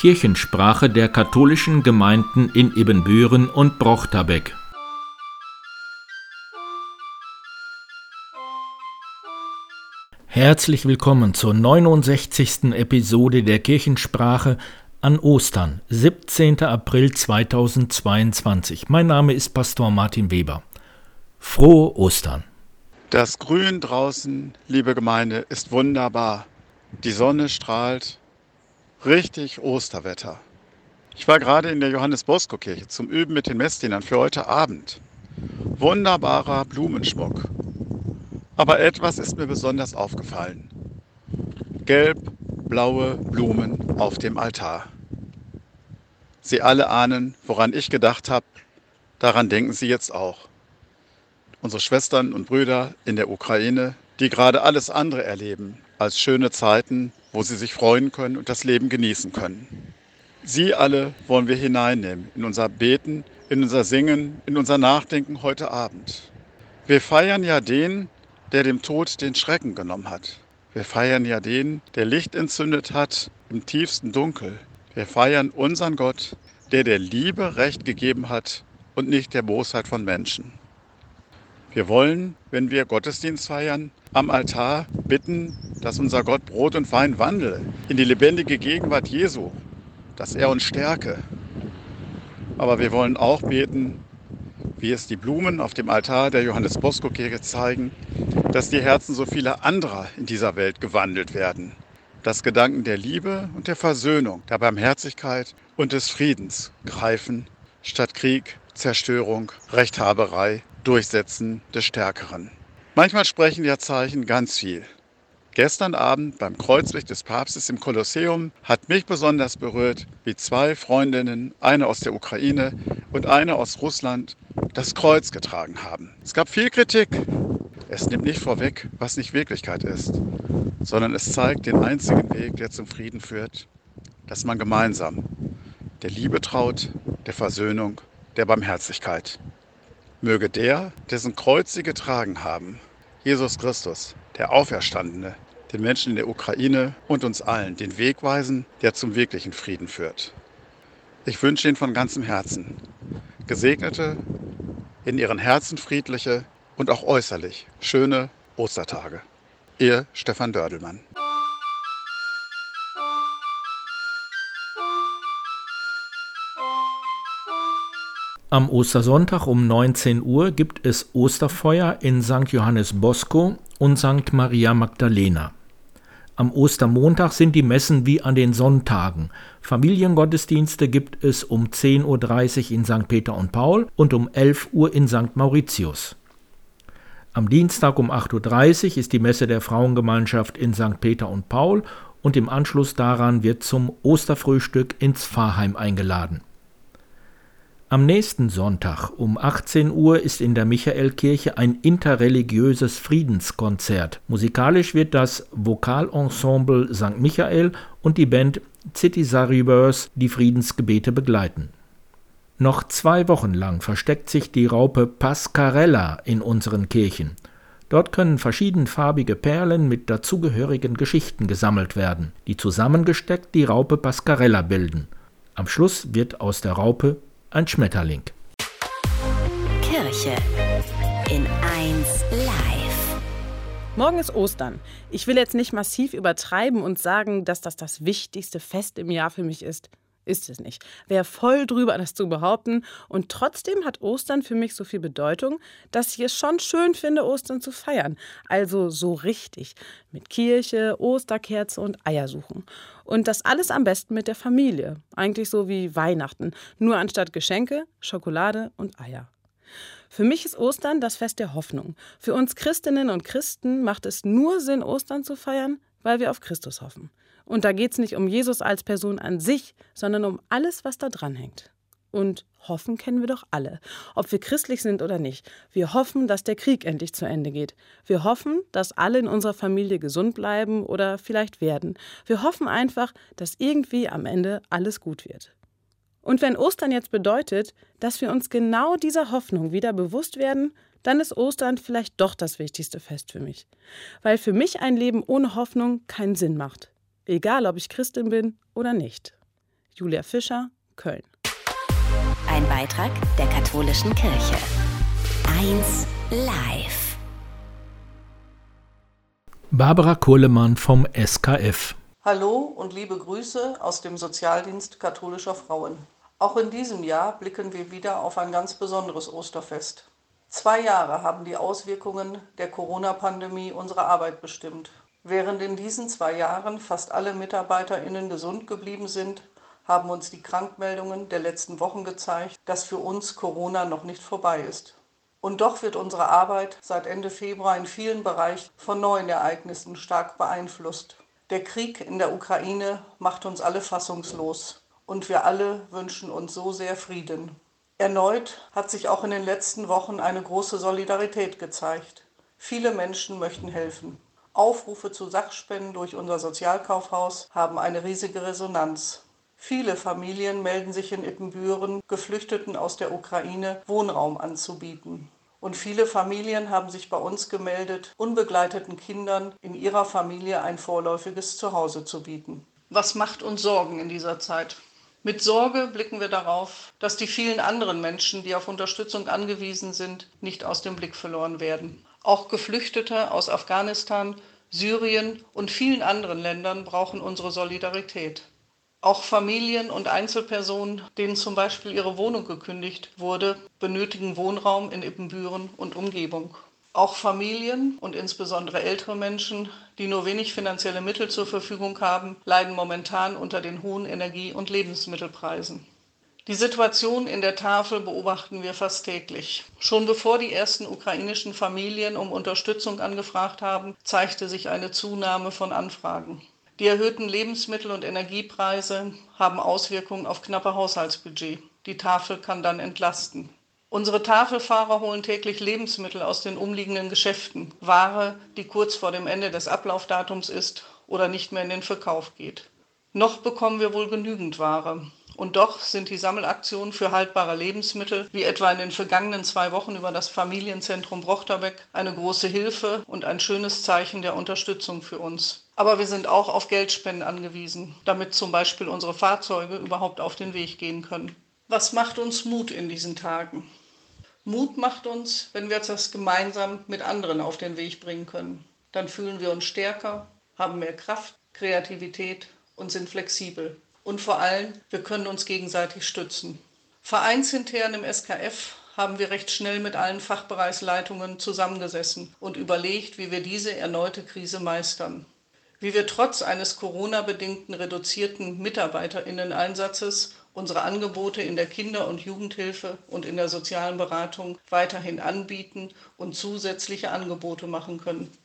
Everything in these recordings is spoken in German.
Kirchensprache der katholischen Gemeinden in Ebenbüren und Brochterbeck. Herzlich willkommen zur 69. Episode der Kirchensprache an Ostern, 17. April 2022. Mein Name ist Pastor Martin Weber. Frohe Ostern. Das Grün draußen, liebe Gemeinde, ist wunderbar. Die Sonne strahlt. Richtig Osterwetter. Ich war gerade in der Johannes Bosco Kirche zum Üben mit den Messdienern für heute Abend. Wunderbarer Blumenschmuck. Aber etwas ist mir besonders aufgefallen. Gelb-blaue Blumen auf dem Altar. Sie alle ahnen, woran ich gedacht habe, daran denken Sie jetzt auch. Unsere Schwestern und Brüder in der Ukraine, die gerade alles andere erleben als schöne Zeiten, wo sie sich freuen können und das Leben genießen können. Sie alle wollen wir hineinnehmen in unser Beten, in unser Singen, in unser Nachdenken heute Abend. Wir feiern ja den, der dem Tod den Schrecken genommen hat. Wir feiern ja den, der Licht entzündet hat im tiefsten Dunkel. Wir feiern unseren Gott, der der Liebe Recht gegeben hat und nicht der Bosheit von Menschen. Wir wollen, wenn wir Gottesdienst feiern, am Altar bitten, dass unser Gott Brot und Wein wandle in die lebendige Gegenwart Jesu, dass er uns stärke. Aber wir wollen auch beten, wie es die Blumen auf dem Altar der Johannes Bosco Kirche zeigen, dass die Herzen so vieler anderer in dieser Welt gewandelt werden. Dass Gedanken der Liebe und der Versöhnung, der Barmherzigkeit und des Friedens greifen, statt Krieg, Zerstörung, Rechthaberei, Durchsetzen des Stärkeren. Manchmal sprechen ja Zeichen ganz viel. Gestern Abend beim Kreuzlicht des Papstes im Kolosseum hat mich besonders berührt, wie zwei Freundinnen, eine aus der Ukraine und eine aus Russland, das Kreuz getragen haben. Es gab viel Kritik. Es nimmt nicht vorweg, was nicht Wirklichkeit ist, sondern es zeigt den einzigen Weg, der zum Frieden führt, dass man gemeinsam der Liebe traut, der Versöhnung, der Barmherzigkeit. Möge der, dessen Kreuz sie getragen haben, Jesus Christus, der Auferstandene, den Menschen in der Ukraine und uns allen den Weg weisen, der zum wirklichen Frieden führt. Ich wünsche Ihnen von ganzem Herzen gesegnete, in Ihren Herzen friedliche und auch äußerlich schöne Ostertage. Ihr Stefan Dördelmann. Am Ostersonntag um 19 Uhr gibt es Osterfeuer in St. Johannes Bosco und St. Maria Magdalena. Am Ostermontag sind die Messen wie an den Sonntagen. Familiengottesdienste gibt es um 10.30 Uhr in St. Peter und Paul und um 11 Uhr in St. Mauritius. Am Dienstag um 8.30 Uhr ist die Messe der Frauengemeinschaft in St. Peter und Paul und im Anschluss daran wird zum Osterfrühstück ins Pfarrheim eingeladen. Am nächsten Sonntag um 18 Uhr ist in der Michaelkirche ein interreligiöses Friedenskonzert. Musikalisch wird das Vokalensemble St. Michael und die Band City Saribers die Friedensgebete begleiten. Noch zwei Wochen lang versteckt sich die Raupe Pascarella in unseren Kirchen. Dort können verschiedenfarbige Perlen mit dazugehörigen Geschichten gesammelt werden, die zusammengesteckt die Raupe Pascarella bilden. Am Schluss wird aus der Raupe ein Schmetterling. Kirche in 1 Live. Morgen ist Ostern. Ich will jetzt nicht massiv übertreiben und sagen, dass das das wichtigste Fest im Jahr für mich ist. Ist es nicht. Wäre voll drüber, das zu behaupten. Und trotzdem hat Ostern für mich so viel Bedeutung, dass ich es schon schön finde, Ostern zu feiern. Also so richtig. Mit Kirche, Osterkerze und Eiersuchen. Und das alles am besten mit der Familie. Eigentlich so wie Weihnachten. Nur anstatt Geschenke, Schokolade und Eier. Für mich ist Ostern das Fest der Hoffnung. Für uns Christinnen und Christen macht es nur Sinn, Ostern zu feiern, weil wir auf Christus hoffen. Und da geht es nicht um Jesus als Person an sich, sondern um alles, was da dran hängt. Und hoffen kennen wir doch alle, ob wir christlich sind oder nicht. Wir hoffen, dass der Krieg endlich zu Ende geht. Wir hoffen, dass alle in unserer Familie gesund bleiben oder vielleicht werden. Wir hoffen einfach, dass irgendwie am Ende alles gut wird. Und wenn Ostern jetzt bedeutet, dass wir uns genau dieser Hoffnung wieder bewusst werden, dann ist Ostern vielleicht doch das wichtigste Fest für mich. Weil für mich ein Leben ohne Hoffnung keinen Sinn macht. Egal, ob ich Christin bin oder nicht. Julia Fischer, Köln. Ein Beitrag der katholischen Kirche. 1 Live. Barbara Kohlemann vom SKF. Hallo und liebe Grüße aus dem Sozialdienst katholischer Frauen. Auch in diesem Jahr blicken wir wieder auf ein ganz besonderes Osterfest. Zwei Jahre haben die Auswirkungen der Corona-Pandemie unsere Arbeit bestimmt. Während in diesen zwei Jahren fast alle MitarbeiterInnen gesund geblieben sind, haben uns die Krankmeldungen der letzten Wochen gezeigt, dass für uns Corona noch nicht vorbei ist. Und doch wird unsere Arbeit seit Ende Februar in vielen Bereichen von neuen Ereignissen stark beeinflusst. Der Krieg in der Ukraine macht uns alle fassungslos und wir alle wünschen uns so sehr Frieden. Erneut hat sich auch in den letzten Wochen eine große Solidarität gezeigt. Viele Menschen möchten helfen. Aufrufe zu Sachspenden durch unser Sozialkaufhaus haben eine riesige Resonanz. Viele Familien melden sich in Ippenbüren, Geflüchteten aus der Ukraine Wohnraum anzubieten. Und viele Familien haben sich bei uns gemeldet, unbegleiteten Kindern in ihrer Familie ein vorläufiges Zuhause zu bieten. Was macht uns Sorgen in dieser Zeit? Mit Sorge blicken wir darauf, dass die vielen anderen Menschen, die auf Unterstützung angewiesen sind, nicht aus dem Blick verloren werden. Auch Geflüchtete aus Afghanistan, Syrien und vielen anderen Ländern brauchen unsere Solidarität. Auch Familien und Einzelpersonen, denen zum Beispiel ihre Wohnung gekündigt wurde, benötigen Wohnraum in Ippenbüren und Umgebung. Auch Familien und insbesondere ältere Menschen, die nur wenig finanzielle Mittel zur Verfügung haben, leiden momentan unter den hohen Energie- und Lebensmittelpreisen. Die Situation in der Tafel beobachten wir fast täglich. Schon bevor die ersten ukrainischen Familien um Unterstützung angefragt haben, zeigte sich eine Zunahme von Anfragen. Die erhöhten Lebensmittel- und Energiepreise haben Auswirkungen auf knappe Haushaltsbudget. Die Tafel kann dann entlasten. Unsere Tafelfahrer holen täglich Lebensmittel aus den umliegenden Geschäften, Ware, die kurz vor dem Ende des Ablaufdatums ist oder nicht mehr in den Verkauf geht. Noch bekommen wir wohl genügend Ware. Und doch sind die Sammelaktionen für haltbare Lebensmittel, wie etwa in den vergangenen zwei Wochen über das Familienzentrum Brochterbeck, eine große Hilfe und ein schönes Zeichen der Unterstützung für uns. Aber wir sind auch auf Geldspenden angewiesen, damit zum Beispiel unsere Fahrzeuge überhaupt auf den Weg gehen können. Was macht uns Mut in diesen Tagen? Mut macht uns, wenn wir das gemeinsam mit anderen auf den Weg bringen können. Dann fühlen wir uns stärker, haben mehr Kraft, Kreativität und sind flexibel. Und vor allem, wir können uns gegenseitig stützen. Vereinsintern im SKF haben wir recht schnell mit allen Fachbereichsleitungen zusammengesessen und überlegt, wie wir diese erneute Krise meistern. Wie wir trotz eines Corona-bedingten reduzierten Mitarbeiterinnen-Einsatzes unsere Angebote in der Kinder- und Jugendhilfe und in der sozialen Beratung weiterhin anbieten und zusätzliche Angebote machen können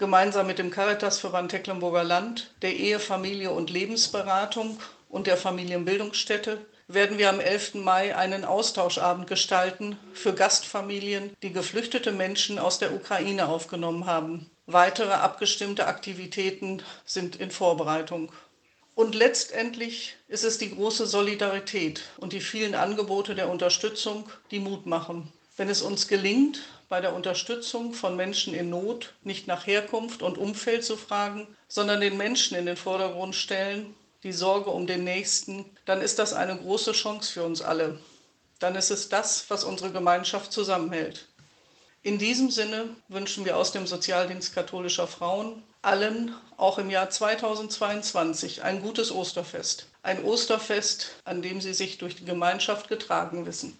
gemeinsam mit dem Caritasverband Tecklenburger Land, der Ehe, Familie und Lebensberatung und der Familienbildungsstätte werden wir am 11. Mai einen Austauschabend gestalten für Gastfamilien, die geflüchtete Menschen aus der Ukraine aufgenommen haben. Weitere abgestimmte Aktivitäten sind in Vorbereitung. Und letztendlich ist es die große Solidarität und die vielen Angebote der Unterstützung, die Mut machen. Wenn es uns gelingt, bei der Unterstützung von Menschen in Not nicht nach Herkunft und Umfeld zu fragen, sondern den Menschen in den Vordergrund stellen, die Sorge um den Nächsten, dann ist das eine große Chance für uns alle. Dann ist es das, was unsere Gemeinschaft zusammenhält. In diesem Sinne wünschen wir aus dem Sozialdienst katholischer Frauen allen auch im Jahr 2022 ein gutes Osterfest. Ein Osterfest, an dem sie sich durch die Gemeinschaft getragen wissen.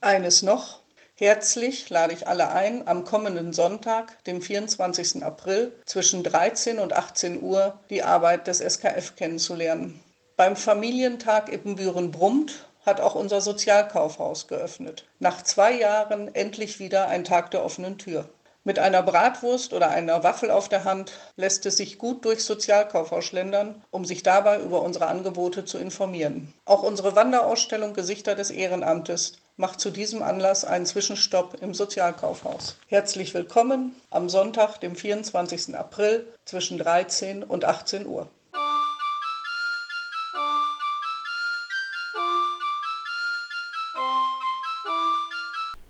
Eines noch, Herzlich lade ich alle ein, am kommenden Sonntag, dem 24. April, zwischen 13 und 18 Uhr die Arbeit des SKF kennenzulernen. Beim Familientag Ippenbüren brummt hat auch unser Sozialkaufhaus geöffnet. Nach zwei Jahren endlich wieder ein Tag der offenen Tür. Mit einer Bratwurst oder einer Waffel auf der Hand lässt es sich gut durchs Sozialkaufhaus schlendern, um sich dabei über unsere Angebote zu informieren. Auch unsere Wanderausstellung Gesichter des Ehrenamtes macht zu diesem Anlass einen Zwischenstopp im Sozialkaufhaus. Herzlich willkommen am Sonntag, dem 24. April zwischen 13 und 18 Uhr.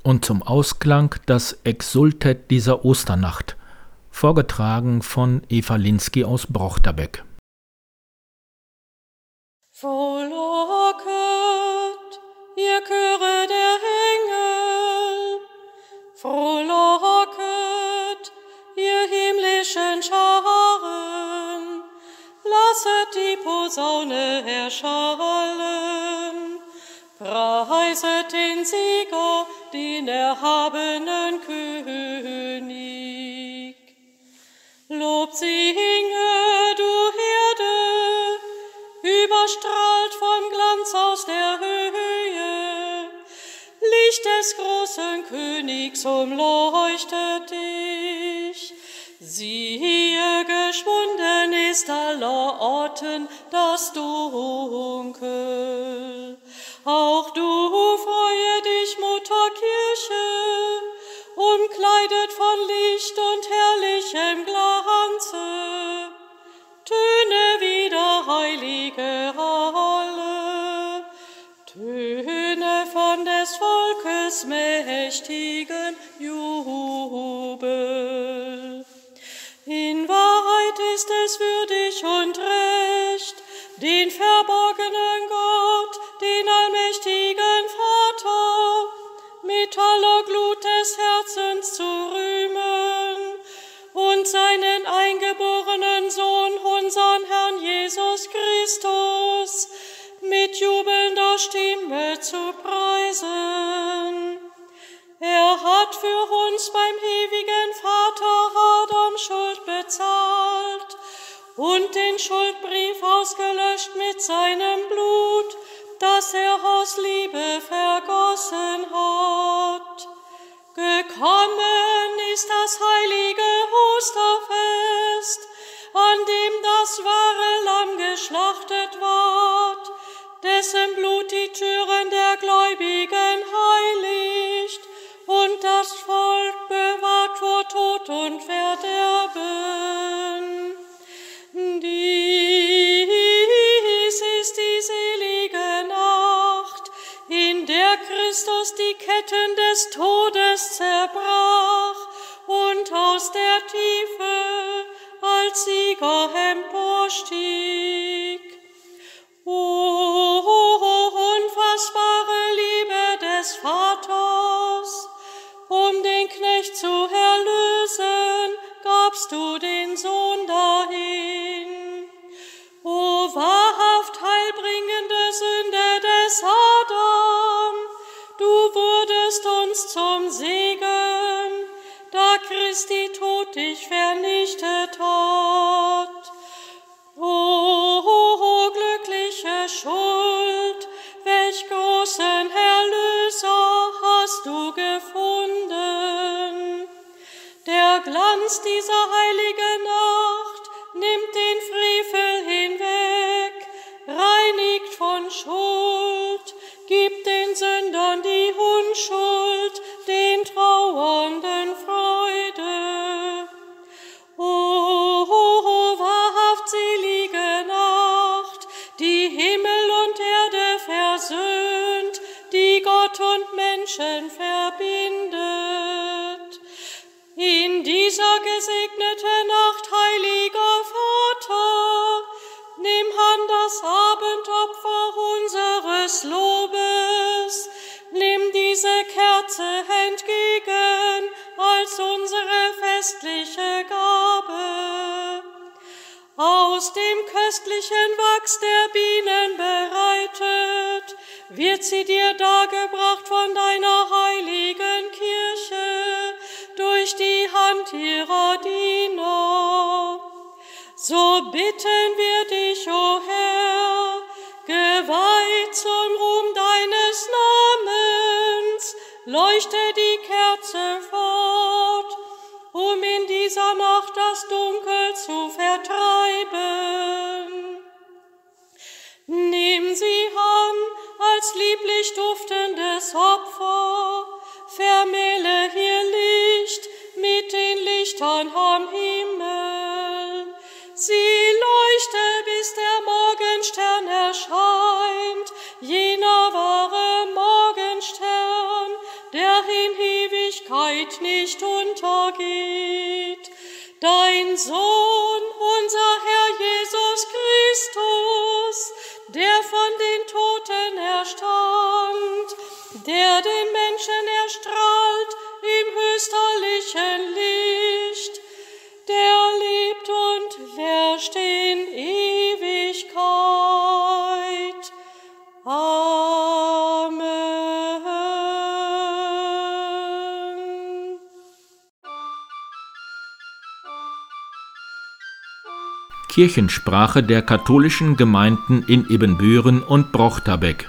Und zum Ausklang das Exultet dieser Osternacht, vorgetragen von Eva Linsky aus Brochterbeck. Posaune erschallen, preiset den Sieger, den erhabenen König. Lob singe, du Herde, überstrahlt vom Glanz aus der Höhe. Licht des großen Königs umleuchtet dich. Siehe, geschwunden ist aller Orten das Dunkel. Auch du freue dich, Mutter Kirche, umkleidet von Licht und herrlichem Glanze. Töne wieder, heilige alle, Töne von des Volkes mächtigen Jubel. Ist es würdig und und den Schuldbrief ausgelöscht mit seinem Blut, das er aus Liebe vergossen hat. Gekommen ist das heilige Osterfest, an dem das wahre Lamm geschlachtet ward, dessen Blut die Türen der Gläubigen heiligt und das Volk bewahrt vor Tod und Verderben. Tiefe dich vernichtet Aus dem köstlichen Wachs der Bienen bereitet, wird sie dir dargebracht von deiner heiligen Kirche durch die Hand ihrer Diener. So bitten wir Opfer, vermähle ihr Licht mit den Lichtern am Himmel. Kirchensprache der katholischen Gemeinden in Ibbenbüren und Brochterbeck.